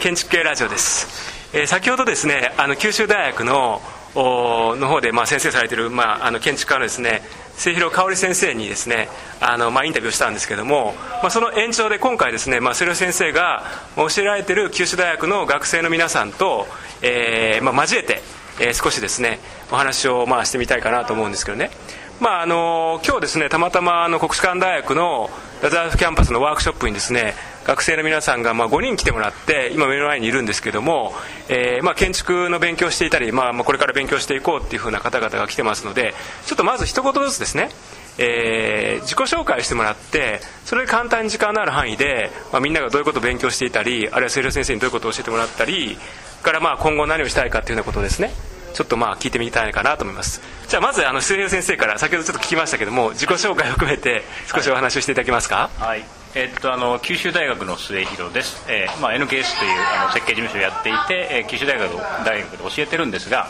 建築系ラジオです、えー、先ほどですねあの九州大学のの方で、まあ、先生されてる、まあ、あの建築家のですね末広香織先生にですねあの、まあ、インタビューしたんですけども、まあ、その延長で今回ですね、まあ、末広先生が教えられてる九州大学の学生の皆さんと、えーまあ、交えて、えー、少しですねお話を、まあ、してみたいかなと思うんですけどね。まあ、あの今日ですねたまたまあの国士舘大学のラザーフキャンパスのワークショップにですね学生の皆さんがまあ5人来てもらって今目の前にいるんですけども、えー、まあ建築の勉強していたり、まあ、まあこれから勉強していこうっていうふうな方々が来てますのでちょっとまず一言ずつですねえー、自己紹介してもらってそれで簡単に時間のある範囲で、まあ、みんながどういうことを勉強していたりあるいは清涼先生にどういうことを教えてもらったりからまあ今後何をしたいかっていうようなことですね。ちょっとまあ聞いてみたいかなと思います。じゃあまずあの末広先生から先ほどちょっと聞きましたけども自己紹介を含めて少しお話をしていただけますか？はい、えっと、あの九州大学の末広です、えーまあ、NKS というあの設計事務所をやっていて、えー、九州大学大学で教えてるんですが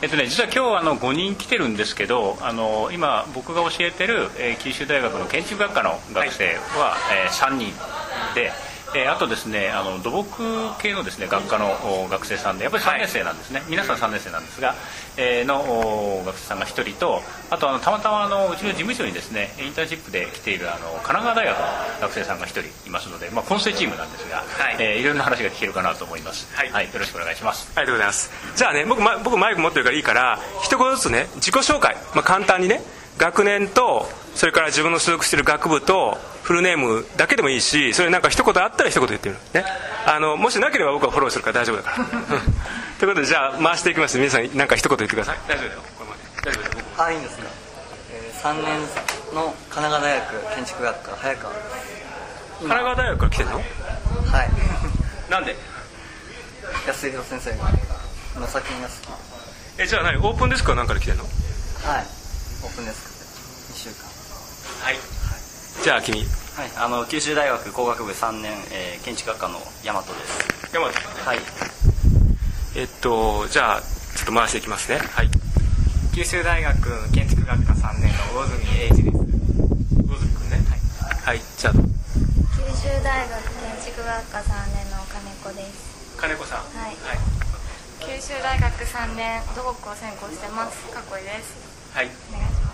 えっとね、実は今日あの5人来てるんですけどあの今僕が教えてる、えー、九州大学の建築学科の学生は、はい、えー、3人でえー、あとですねあの土木系のですね学科の学生さんでやっぱり3年生なんですね、はい、皆さん3年生なんですが、えー、の学生さんが1人とあとあのたまたまあのうちの事務所にですねインターンシップで来ているあの神奈川大学の学生さんが1人いますので、まあ、混成チームなんですが、はい。えー、いろんな話が聞けるかなと思います、はい、はい、よろしくお願いします。ありがとうございます。じゃあね僕,、ま、僕マイク持ってるからいいから一言ずつね自己紹介、まあ、簡単にね学年とそれから自分の所属している学部とフルネームだけでもいいしそれなんか一言あったら一言言ってみる、ね、あのもしなければ僕はフォローするから大丈夫だから。ということでじゃあ回していきます。皆さん何か一言言ってください。大丈夫だよこれまで大丈夫だよあいいんですか、えー、3年の神奈川大学建築学科早川神奈川大学から来てんの？はい。なんで？安弘先生がの作品が好きえじゃあ何？オープンデスクは何から来てんの？はい。オープンデスク2週間はい、はい、じゃあ君。はい。あの九州大学工学部3年、えー、建築学科の大和です。大和はい。えっとじゃあちょっと回していきますね。はい。九州大学建築学科3年の魚住英二です。魚住君ね。はい、はい、じゃあ。九州大学建築学科3年の金子です。金子さん。はい、はい、九州大学3年土木を専攻してます？かっこいいです。はい。お願いします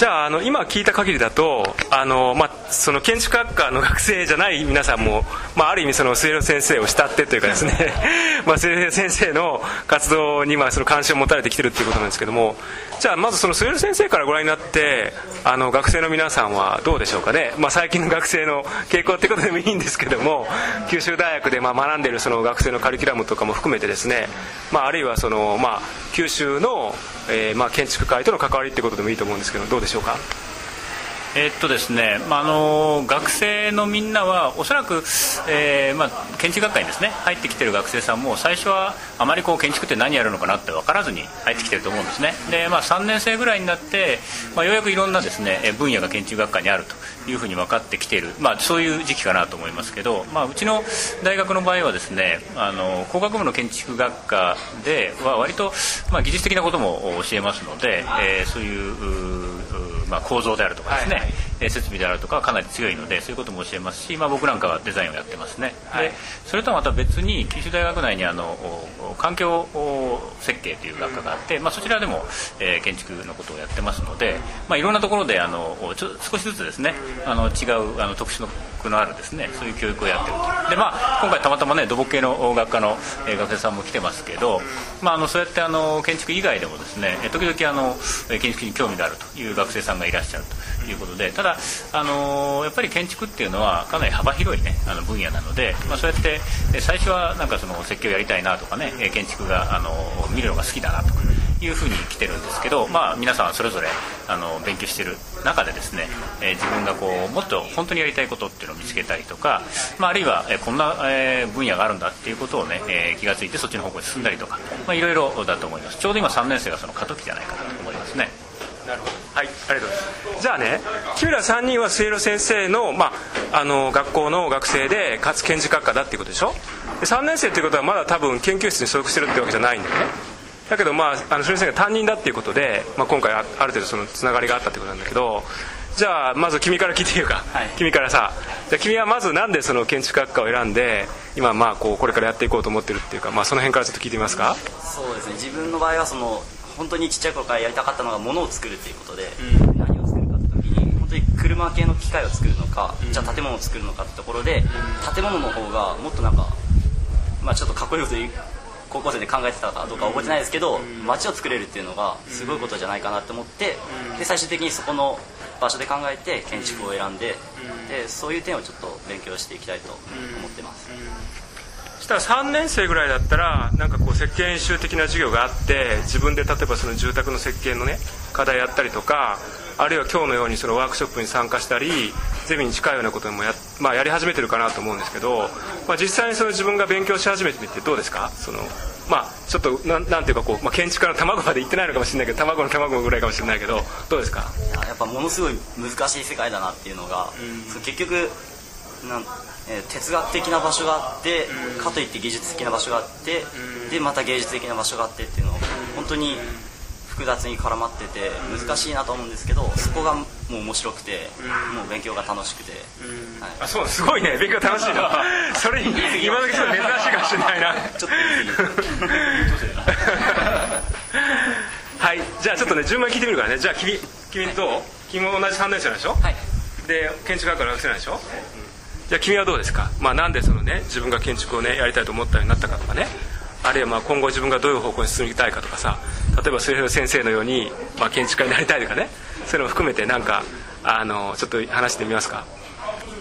じゃああの今聞いた限りだとあの、まあ、その建築学科の学生じゃない皆さんも、まあ、ある意味その末広先生を慕ってというかですね まあ末広先生の活動にまあその関心を持たれてきてるっていうことなんですけどもじゃあまずその末広先生からご覧になってあの学生の皆さんはどうでしょうかね、まあ、最近の学生の傾向ってことでもいいんですけども九州大学でまあ学んでいるその学生のカリキュラムとかも含めてですね、まあ、あるいはその、まあ、九州の、えー、まあ建築界との関わりってことでもいいと思うんですけどどうでしょうか？え、っとですね、まあ、あの学生のみんなはおそらく、えーまあ、建築学科にですね入ってきてる学生さんも最初はあまりこう建築って何やるのかなって分からずに入ってきてると思うんですね。で、まあ、3年生ぐらいになって、まあ、ようやくいろんなですね分野が建築学科にあるというふうに分かってきている、まあ、そういう時期かなと思いますけど、まあ、うちの大学の場合はですねあの工学部の建築学科では割と、ま、技術的なことも教えますので、えー、そういうまあ、構造であるとかですね、はいはい、設備であるとかかなり強いのでそういうことも教えますし、まあ、僕なんかはデザインをやってますね、はい、それとはまた別に九州大学内にあの環境設計という学科があって、まあ、そちらでも、えー、建築のことをやってますので、まあ、いろんなところであのちょ少しずつですねあの違うあの特殊のあるですねそういう教育をやってるとで、まあ、今回たまたまね土木系の学科の、えー、学生さんも来てますけど、まあ、あのそうやってあの建築以外でもですね時々あの建築に興味があるという学生さんがいらっしゃるということでただ、あのやっぱり建築っていうのはかなり幅広い、ね、あの分野なので、まあ、そうやって最初はなんかその設計をやりたいなとかね建築が、あの見るのが好きだなとかいうふうに来てるんですけど、まあ、皆さんそれぞれあの勉強してる中でですね、えー、自分がこうもっと本当にやりたいことっていうのを見つけたりとか、まあ、あるいは、えー、こんな、えー、分野があるんだっていうことをね、え、気が付いてそっちの方向に進んだりとか、まあ、いろいろだと思いますちょうど今3年生がその過渡期じゃないかなと思いますね。はいありがとうございます。じゃあね君ら3人は末広先生の,、まあ、あの学校の学生でかつ建築学科だっていうことでしょ？で3年生っていうことはまだ多分研究室に所属してるってわけじゃないんだよね。だけどまああの先生が担任だっていうことで、まあ、今回ある程度そのつながりがあったってことなんだけどじゃあまず君から聞いてみようか、はい、君からさ。じゃあ君はまずなんでその建築学科を選んで今まあこうこれからやっていこうと思ってるっていうか、まあ、その辺からちょっと聞いてみますか？そうですね。自分の場合はその本当にちっちゃい頃からやりたかったのが物を作るっていうことで、何を作るかって時に本当に車系の機械を作るのか、じゃあ建物を作るのかってところで、建物の方がもっとなんかまあちょっとかっこいいこと言う高校生で考えてたかどうか覚えてないですけど、街を作れるっていうのがすごいことじゃないかなって思って、で最終的にそこの場所で考えて建築を選んで,、でそういう点をちょっと勉強していきたいと思ってます、そしたら3年生ぐらいだったらなんかこう設計演習的な授業があって自分で例えばその住宅の設計のね課題やったりとかあるいは今日のようにそのワークショップに参加したりゼミに近いようなこともや,、まあ、やり始めてるかなと思うんですけど、まあ、実際にその自分が勉強し始めてみてどうですか？そのまあちょっとなんなんていうかこう、まあ、建築家の卵まで行ってないのかもしれないけど卵の卵ぐらいかもしれないけどどうですか？いややっぱものすごい難しい世界だなっていうのが、そう結局なん、えー哲学的な場所があって、かといって技術的な場所があって、でまた芸術的な場所があってっていうのを本当に複雑に絡まってて難しいなと思うんですけどそこがもう面白くて、もう勉強が楽しくて、はい。あそうすごいね。勉強楽しいの それ今時すごい珍しいかもしれないな。ちょっとはい。じゃあちょっとね順番に聞いてみるからね。じゃあ君君どう君も同じ3年生なんでしょ？はい。で建築学科の学生なんでしょ、じゃあ君はどうですか、まあ、なんでそのね自分が建築をねやりたいと思ったようになったかとかね。あるいはまあ今後自分がどういう方向に進みたいかとかさ。例えば末広先生のように、まあ、建築家になりたいとかね。そういうのも含めてなんかあのちょっと話してみますか？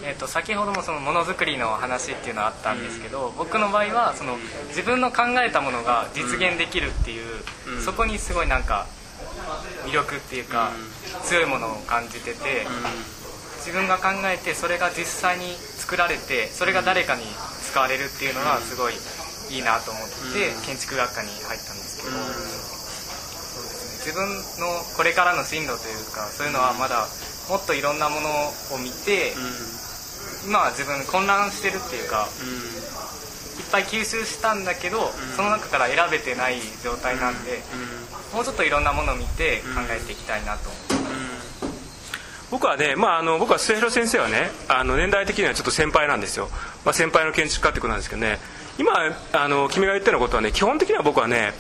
えっと先ほどもそのものづくりの話っていうのはあったんですけど、僕の場合はその自分の考えたものが実現できるっていう、そこにすごいなんか魅力っていうか、強いものを感じてて、自分が考えてそれが実際に作られてそれが誰かに使われるっていうのがすごいいいなと思って建築学科に入ったんですけど、そうですね。自分のこれからの進路というかそういうのはまだもっといろんなものを見て、今は自分混乱してるっていうか、いっぱい吸収したんだけど、その中から選べてない状態なんで、もうちょっといろんなものを見て考えていきたいなと思って僕はね、まあ、あの僕は末広先生はねあの年代的にはちょっと先輩なんですよ、まあ、先輩の建築家ってことなんですけどね。今あの君が言ったようなことはね基本的には僕はね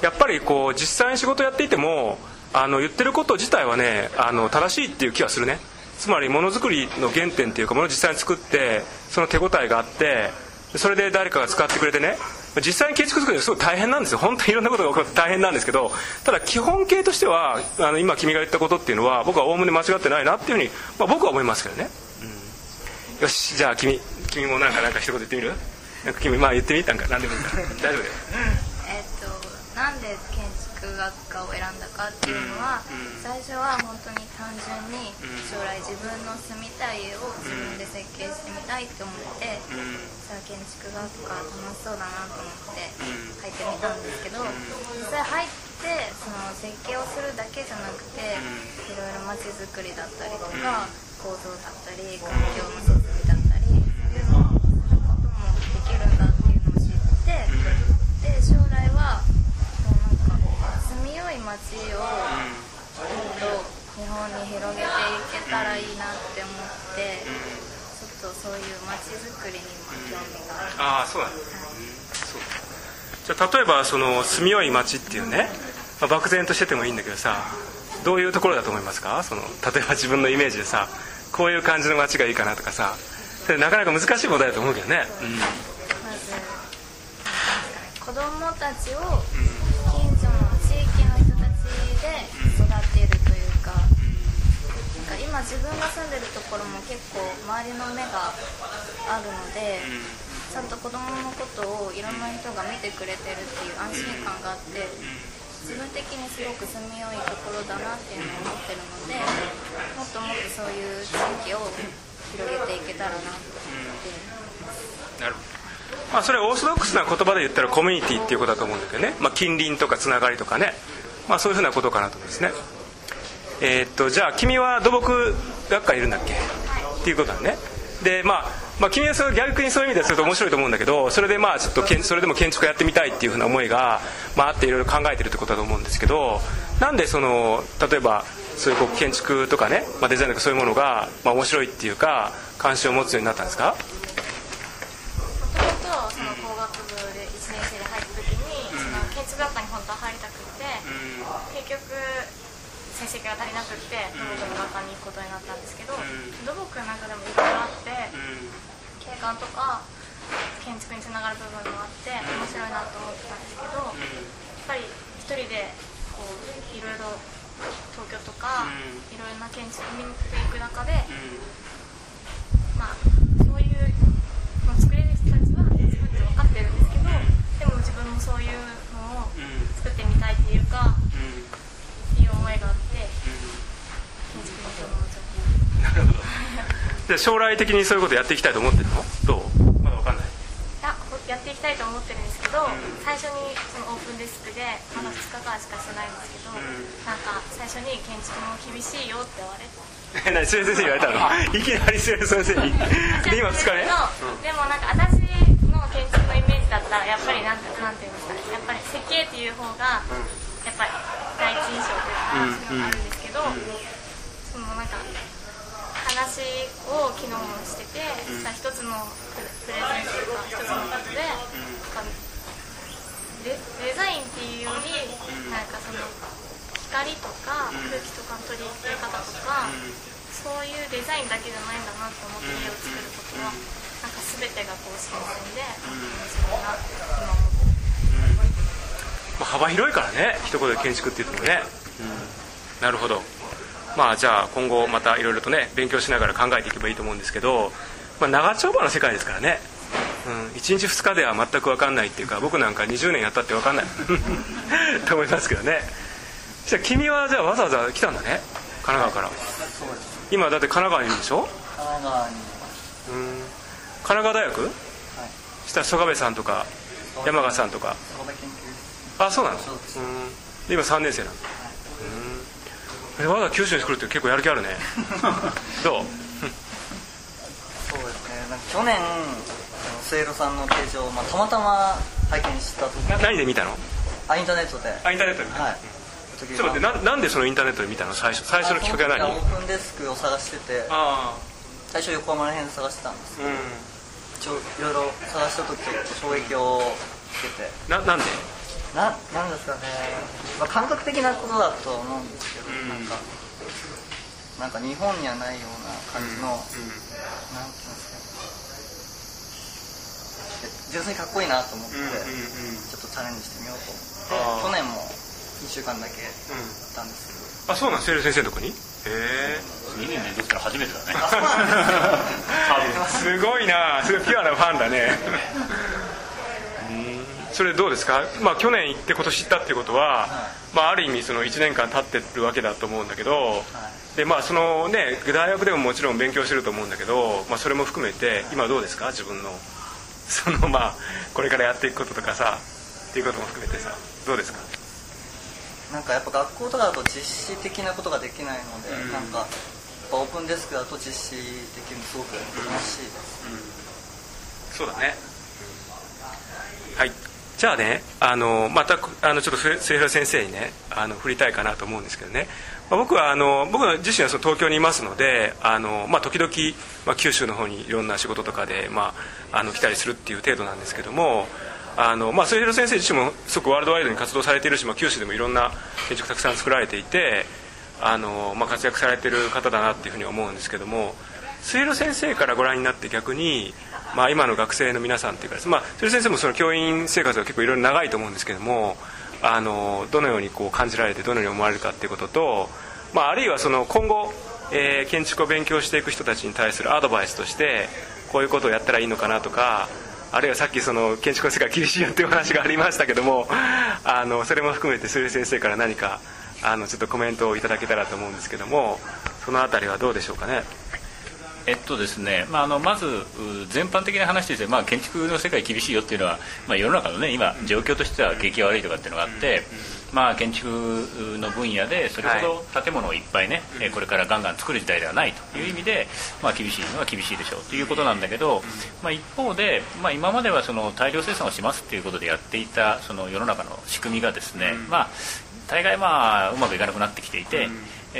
やっぱりこう実際に仕事やっていてもあの言ってること自体はねあの正しいっていう気はするね。つまりものづくりの原点っていうかものを実際に作ってその手応えがあってそれで誰かが使ってくれてね実際に建築作りはすごい大変なんですよ。本当にいろんなことが起こって大変なんですけどただ基本形としてはあの今君が言ったことっていうのは僕はおおむね間違ってないなっていうふうに、まあ、僕は思いますけどね、うん、よしじゃあ君君もなんかなんか一言言ってみる？なんか君まあ言ってみ？たんか何でもいいから。大丈夫だよ。えっとなんで建築学科を選んだかっていうのは、最初は本当に単純に将来自分の住みたい家を自分で設計してみたいって思って、さあ建築学科楽しそうだなと思って入ってみたんですけど、実際入ってその設計をするだけじゃなくて、いろいろ街づくりだったりとか、構造だったり環境の設備だったりそういうのをすることもできるんだっていうのを知って、で将来はい街をもっと日本に広げていけたらいいなって思って、ちょっとそういう街づくりにも興味がある。ああそうなんだ、そうじゃあ例えばその住みよい街っていうね、まあ、漠然としててもいいんだけどさどういうところだと思いますか？その例えば自分のイメージでさこういう感じの街がいいかなとかさそれなかなか難しい問題だと思うけどね、まずなんですかね子供たちを近今自分が住んでるところも結構周りの目があるのでちゃんと子供のことをいろんな人が見てくれてるっていう安心感があって自分的にすごく住みよいところだなっていうのを思ってるのでもっともっとそういう地域を広げていけたらなと思って。なるほど。まあ、それオーソドックスな言葉で言ったらコミュニティっていうことだと思うんだけどね、まあ、近隣とかつながりとかね、まあ、そういうふうなことかなと思うんですねえーっとじゃあ君は土木学科いるんだっけ、っていうことだね。でまあまあ、君はそれ逆にそういう意味ですると面白いと思うんだけどそれでまあちょっとけんそれでも建築家やってみたいっていうふうな思いが、まあ、あっていろいろ考えてるってことだと思うんですけどなんでその例えばそういうこう建築とかね、まあ、デザインとかそういうものが、まあ、面白いっていうか、関心を持つようになったんですか？もともとその工学部で1年生で入った時に、その建築学科に本当は入りたくって、結局成績が足りなくって土木の学科に行くことになったんですけど、土木の中でもいろいろあって、景観とか建築につながる部分もあって面白いなと思ってたんですけど、やっぱり一人でこういろいろ東京とかいろいろな建築見に行く中で、まあそういう、まあ、作れる人たちは作って分かってるんですけど、でも自分もそういうのを作ってみたいっていうか、っていう思いがあって、建築に興味を持っちゃった。なるほどじゃあ将来的にそういうことやっていきたいと思ってるの？どう？まだわかんない。いやっていきたいと思ってるんですけど、最初にそのオープンデスクでまだ2日間しかしてないんですけど、なんか最初に建築も厳しいよって言われて。え 何先生に言われたの？い。きなり先生に。で今2日目でもなんか私の建築のイメージだったらやっぱりなんてなんていうんですかね。やっぱり設計っていう方がやっぱり第一印象というかそういうのがあるんですけど、そのなんか話を昨日もしてて、さ一つのプレゼンというか一つのことで、デデザインっていうより、なんかその光とか空気とかの取り入れ方とか、そういうデザインだけじゃないんだなと思って家を作ることは、なんか全てがこう新鮮で面白いなって今思ってまあ、幅広いからね一言で建築って言ってもね、なるほどまあじゃあ今後またいろいろとね勉強しながら考えていけばいいと思うんですけど、まあ、長丁場の世界ですからね、うん、1日2日では全く分かんないっていうか僕なんか20年やったって分かんない。と思いますけどね。じゃあ君はじゃあわざわざ来たんだね？神奈川から。今だって神奈川にいるんでしょ？神奈川にうん。神奈川大学？はい。したら曽我部さんとか山賀さんとか。あそうなの？そうです。うん。で今3年生なの。うんえわざ九州に来るって結構やる気あるね。どう？そうですね。なんか去年あの末広さんのページを、まあ、たまたま拝見した時な何で見たの？あインターネットで。あインターネットではい。ちょっと待ってななんでそのインターネットで見たの？最初最初のきっかけは何？オープンデスクを探しててあ最初横浜ら辺で探してたんですあうん。一応いろいろ探した時ちょっと衝撃を受けて。ななんで？ななんですかね、まあ、感覚的なことだと思うんですけど、うん。なんか。なんか日本にはないような感じの、なんていうんですかね。純粋にかっこいいなと思って、うんうんうん。ちょっとチャレンジしてみようと思って去年も2週間だけやったんですけど、あそうなんセール先生のとこに？へえ2年連続から初めてだね。あそうなんで すごいな。すごいピュアなファンだね。うんそれどうですか、まあ、去年行って今年行ったっていうことは、まあ、ある意味その1年間経ってるわけだと思うんだけど、でまあそのね、大学でももちろん勉強してると思うんだけど、まあ、それも含めて今どうですか？自分の そのまあこれからやっていくこととかさっていうことも含めてさどうですか？なんかやっぱ学校とかだと実施的なことができないので、うん。なんかやっぱオープンデスクだと実施できるのすごく楽しいです、そうだね。はいじゃあねあのまたあのちょっと末広先生にねあの振りたいかなと思うんですけどね、まあ、僕はあの僕自身はその東京にいますのであの、まあ、時々、まあ、九州の方にいろんな仕事とかで、まあ、あの来たりするっていう程度なんですけどもあの、まあ、末広先生自身もすごくワールドワイドに活動されているし、まあ、九州でもいろんな建築たくさん作られていてあの、まあ、活躍されてる方だなっていうふうに思うんですけども末広先生からご覧になって逆に、まあ、今の学生の皆さんっていうか、まあ、末広先生もその教員生活が結構いろいろ長いと思うんですけどもあのどのようにこう感じられてどのように思われるかっていうことと、まあ、あるいはその今後、えー建築を勉強していく人たちに対するアドバイスとしてこういうことをやったらいいのかなとかあるいはさっきその建築の世界厳しいよっていう話がありましたけどもあのそれも含めて末広先生から何かあのちょっとコメントをいただけたらと思うんですけどもそのあたりはどうでしょうかね。えっとですね、まあ、あのまずう全般的な話として、まあ、建築の世界厳しいよっていうのは、まあ、世の中のね今状況としては景気が悪いとかっていうのがあって、まあ、建築の分野でそれほど建物をいっぱいね、えこれからガンガン作る時代ではないという意味で、まあ、厳しいのは厳しいでしょう。ということなんだけど、まあ、一方で、まあ、今まではその大量生産をしますっていうことでやっていたその世の中の仕組みがですね、まあ大概まあうまくいかなくなってきていて、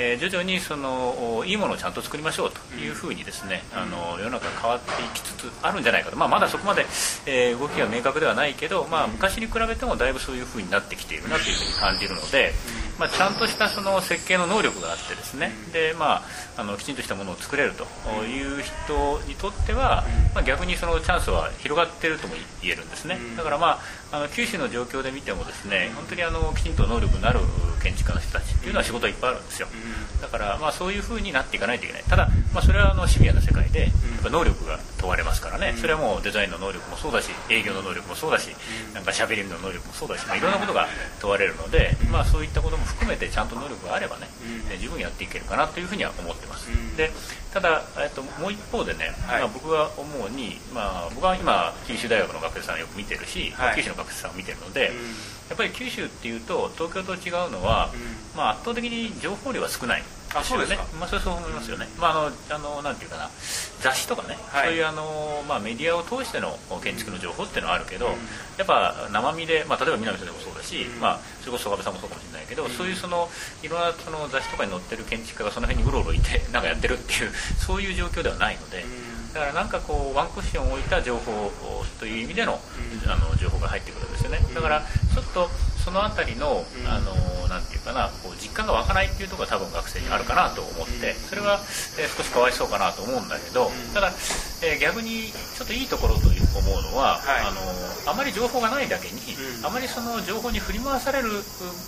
えー徐々にそのいいものをちゃんと作りましょうというふうにですね、あの世の中が変わっていきつつあるんじゃないかと、まあ、まだそこまで、えー動きは明確ではないけど、まあ、昔に比べてもだいぶそういうふうになってきているなというふうに感じるので、まあ、ちゃんとしたその設計の能力があってですね。で、まあ、あのきちんとしたものを作れるという人にとっては、まあ、逆にそのチャンスは広がっているとも言えるんですね。だから、まあ、あの九州の状況で見てもですね本当にあのきちんと能力のある建築家の人たちっていうのは仕事はいっぱいあるんですよ。だから、まあ、そういうふうになっていかないといけない。ただ、まあ、それはあのシビアな世界でやっぱ能力が問われますからね。それはもうデザインの能力もそうだし営業の能力もそうだしなんか喋りの能力もそうだし、まあ、いろんなことが問われるので、まあ、そういったことも含めてちゃんと能力があればね、え十分やっていけるかなというふうには思ってます、でただ、えっと、もう一方でね、まあ、僕が思うに、まあ、僕は今九州大学の学生さんをよく見てるし、はい。九州の学生さんを見てるので、やっぱり九州っていうと東京と違うのは、まあ、圧倒的に情報量は少ないあそうですか。まあ、それはそう思いますよね、まあ、あのあのなんていうかな。雑誌とかね、はい。そういうあの、まあ、メディアを通しての建築の情報っていうのはあるけど、やっぱ生身で、まあ、例えば南さんでもそうだし、まあ、それこそ曽我部さんもそうかもしれないけど、そういうそのいろんなその雑誌とかに載ってる建築家がその辺にうろうろいて なんかやってるっていうそういう状況ではないので。だからなんかこうワンクッションを置いた情報という意味での,、あの情報が入ってくるんですよね。だからちょっとそのあたりの、あのなんていうかなこう実感が湧かないっていうところが多分学生にあるかなと思ってそれは、えー少しかわいそうかなと思うんだけどただ、えー逆にちょっといいところという思うのは、はい。あのあまり情報がないだけに、あまりその情報に振り回される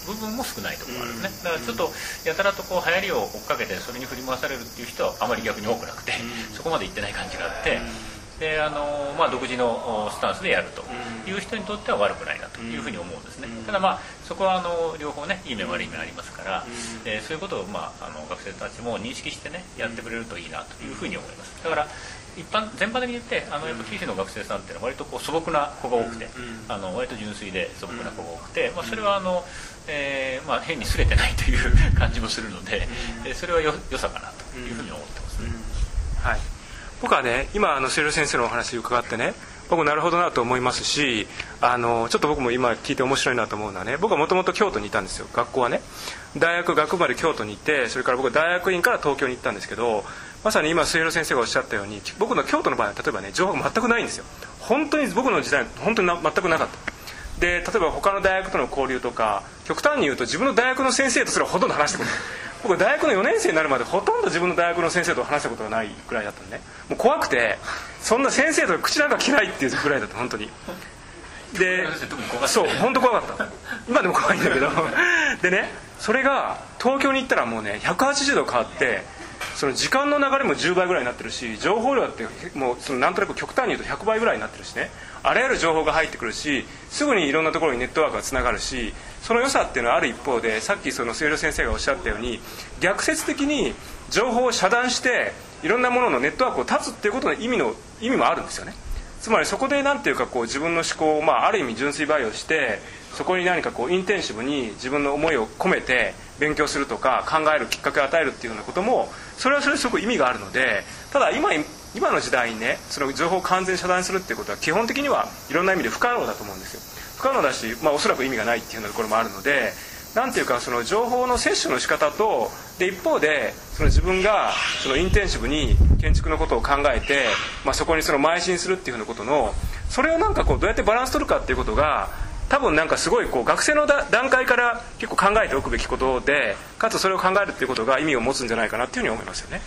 部分も少ないところがあるね。だからちょっとやたらとこう流行りを追っかけてそれに振り回されるっていう人はあまり逆に多くなくて、そこまで行ってない感じがあって。であのまあ、独自のおスタンスでやるという人にとっては悪くないなというふうに思うんですね、ただ、まあ、そこはあの両方ねいい面悪い面ありますから、えーそういうことを、まあ、あの学生たちも認識してねやってくれるといいなというふうに思います。だから一般全般的に言ってあのやっぱ九州の学生さんっていうのは割とこう素朴な子が多くて、あの割と純粋で素朴な子が多くて、まあ、それはあの、えーまあ、変にすれてないという感じもするので、えーそれはよ良さかなというふうに思ってますね。はい、僕はね今あの瀬戸先生のお話を伺ってね僕なるほどなと思いますしあのちょっと僕も今聞いて面白いなと思うのはね僕はもともと京都にいたんですよ学校はね。大学学部まで京都にいてそれから僕は大学院から東京に行ったんですけどまさに今末広先生がおっしゃったように僕の京都の場合は例えばね情報が全くないんですよ。本当に僕の時代本当に全くなかった。で例えば他の大学との交流とか極端に言うと自分の大学の先生とすらほとんど話してくれない。僕大学の4年生になるまでほとんど自分の大学の先生と話したことがないくらいだったのね。もう怖くてそんな先生と口なんか切ないっていうぐらいだった本当に。でそう本当怖かった。今でも怖いんだけど。でねそれが東京に行ったらもうね180度変わってその時間の流れも10倍ぐらいになってるし情報量ってもうそのなんとなく極端に言うと100倍ぐらいになってるしね。あらゆる情報が入ってくるしすぐにいろんなところにネットワークがつながるしその良さっていうのはある一方でさっきその末広先生がおっしゃったように逆説的に情報を遮断していろんなもののネットワークを断つっていうことの意味の意味もあるんですよね。つまりそこで何ていうかこう自分の思考を、まあ、ある意味純粋培養してそこに何かこうインテンシブに自分の思いを込めて勉強するとか考えるきっかけを与えるっていうようなこともそれはそれすごく意味があるのでただ今今の時代にねその情報を完全遮断するっていうことは基本的にはいろんな意味で不可能だと思うんですよ。不可能だし、まあ、おそらく意味がないっていうようなところもあるのでなんていうかその情報の摂取の仕方とで一方でその自分がそのインテンシブに建築のことを考えて、まあ、そこにその邁進するっていうふうなことのそれをなんかこうどうやってバランス取るかっていうことが多分なんかすごいこう学生のだ段階から結構考えておくべきことでかつそれを考えるっていうことが意味を持つんじゃないかなっていうふうに思いますよね。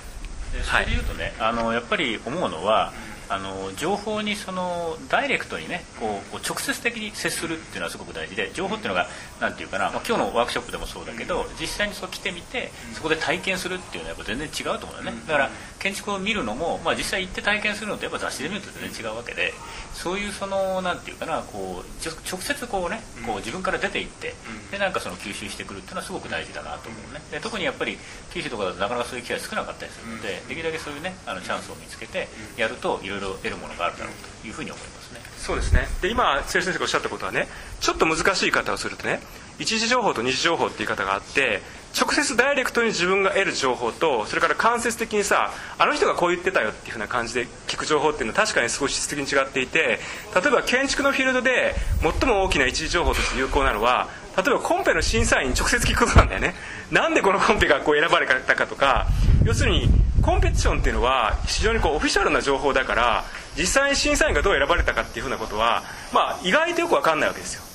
でそれでいうとね、あのやっぱり思うのはあの情報にそのダイレクトにねこうこう直接的に接するっていうのはすごく大事で情報っていうのがなんていうかな、まあ、今日のワークショップでもそうだけど実際にそう来てみてそこで体験するっていうのはやっぱ全然違うと思うんだよね。だから建築を見るのも、まあ、実際行って体験するのとやっぱ雑誌で見ると全然違うわけでそういうそのなんていうかなこう直接こうねこう自分から出て行ってでなんかその吸収してくるっていうのはすごく大事だなと思うね。で特にやっぱり九州とかだとなかなかそういう機会少なかったりするのでできるだけそういうねあのチャンスを見つけてやるといろいろ得るものがあるだろうというふうに思いますね。そうですね。で今先生がおっしゃったことはねちょっと難しい言い方をするとね一時情報と二次情報って言い方があって直接ダイレクトに自分が得る情報とそれから間接的にさあの人がこう言ってたよっていうふうな感じで聞く情報っていうのは確かに少し質的に違っていて例えば建築のフィールドで最も大きな一時情報として有効なのは例えばコンペの審査員に直接聞くことなんだよね。なんでこのコンペがこう選ばれたかとか。要するにコンペティションっていうのは非常にこうオフィシャルな情報だから実際に審査員がどう選ばれたかっていうふうなことは、まあ、意外とよく分かんないわけですよ。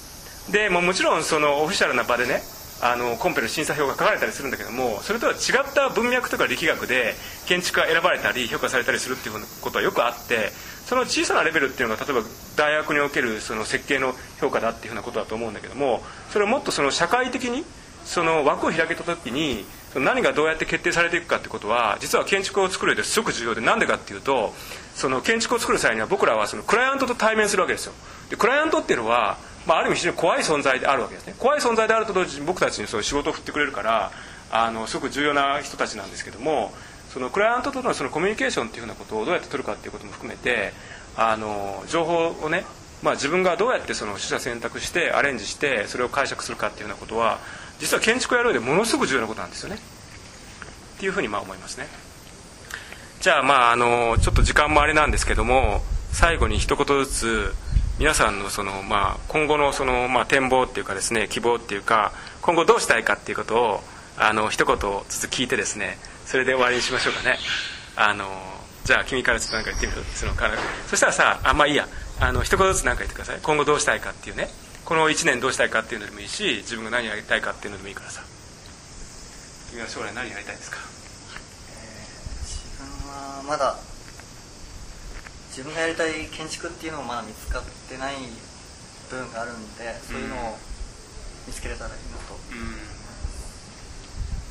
でももちろんそのオフィシャルな場でねあのコンペの審査票が書かれたりするんだけどもそれとは違った文脈とか力学で建築が選ばれたり評価されたりするっていうことはよくあってその小さなレベルっていうのが例えば大学におけるその設計の評価だっていうふうなことだと思うんだけどもそれをもっとその社会的にその枠を開けた時に何がどうやって決定されていくかってことは実は建築を作る上ですごく重要でなんでかっていうとその建築を作る際には僕らはそのクライアントと対面するわけですよ。でクライアントっていうのはまあ、ある意味非常に怖い存在であるわけですね。怖い存在であると同時に僕たちにそういう仕事を振ってくれるからあのすごく重要な人たちなんですけどもそのクライアントとのそのコミュニケーションっていうふうなことをどうやって取るかっていうことも含めてあの情報をね、まあ、自分がどうやってその取捨選択してアレンジしてそれを解釈するかっていうようなことは実は建築をやる上でものすごく重要なことなんですよね。っていうふうにまあ思いますね。じゃあまああのちょっと時間もあれなんですけども最後に一言ずつ皆さんのその、まあ、今後のその、まあ、展望っていうかですね希望っていうか今後どうしたいかっていうことをあの一言ずつ聞いてですねそれで終わりにしましょうかね。あのじゃあ君からちょっと何か言ってみるそのからそしたらさあまあいいや。あの一言ずつ何か言ってください。今後どうしたいかっていうね。この1年どうしたいかっていうのでもいいし自分が何やりたいかっていうのでもいいからさ。君は将来何やりたいですか、えー、自分はまだ自分がやりたい建築っていうのもまだ見つかってない部分があるんでそういうのを見つけれたらいいなと、うん、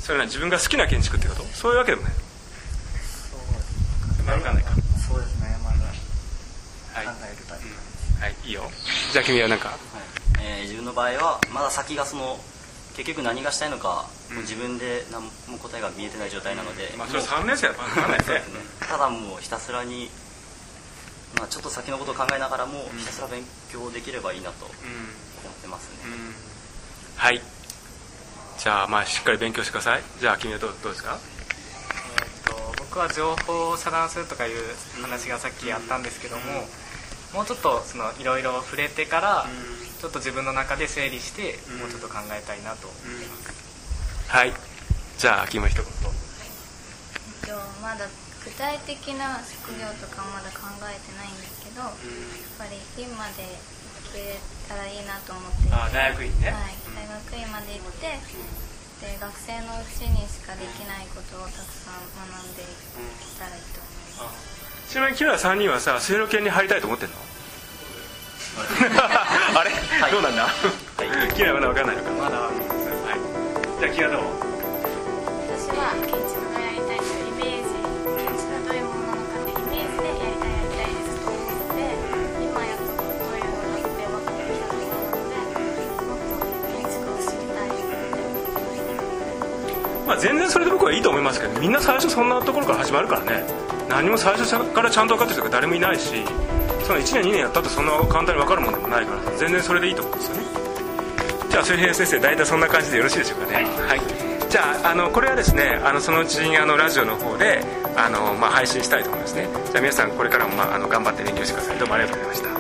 それは自分が好きな建築ってこと？そういうわけでもない。そうですかかんないか。そうですね。まだ考えるタイプ、はい、はい、いいよ。じゃあ君は何か、はい。えー、自分の場合はまだ先がその結局何がしたいのか、もう自分で何も答えが見えてない状態なので、まあそれ3年生は分かんないですね。ただもうひたすらにまあ、ちょっと先のことを考えながらもひたすら勉強できればいいなと思ってますね、はい。じゃあまあしっかり勉強してください。じゃあ君はどうどうですか？えー、っと僕は情報を遮断するとかいう話がさっきあったんですけども、もうちょっとそのいろいろ触れてから、ちょっと自分の中で整理して、もうちょっと考えたいなと思ってます、はい。じゃあ君も一言、はい、まだ具体的な職業とかまだ考えてないんですけど、やっぱり院まで行けたらいいなと思ってあ大学院ね、はい、大学院まで行って、で学生のうちにしかできないことをたくさん学んでいけたらいいと思います、ちなみに君ら3人はさ水路研に入りたいと思ってんの？あれ、はい、どうなんだ、はい、君らまだ分かんないのかまだはい、じゃあ君はどう？私は建築まあ、全然それで僕はいいと思いますけどみんな最初そんなところから始まるからね。何も最初からちゃんと分かってる人が誰もいないしその1年2年やったってそんな簡単に分かるもんでもないから全然それでいいと思うんですよね。じゃあ水平先生大体そんな感じでよろしいでしょうかね。はい。じゃああのこれはですねあのそのうちにあのラジオの方であの、まあ、配信したいと思いますね。じゃあ皆さんこれからも、まあ、あの頑張って勉強してください。どうもありがとうございました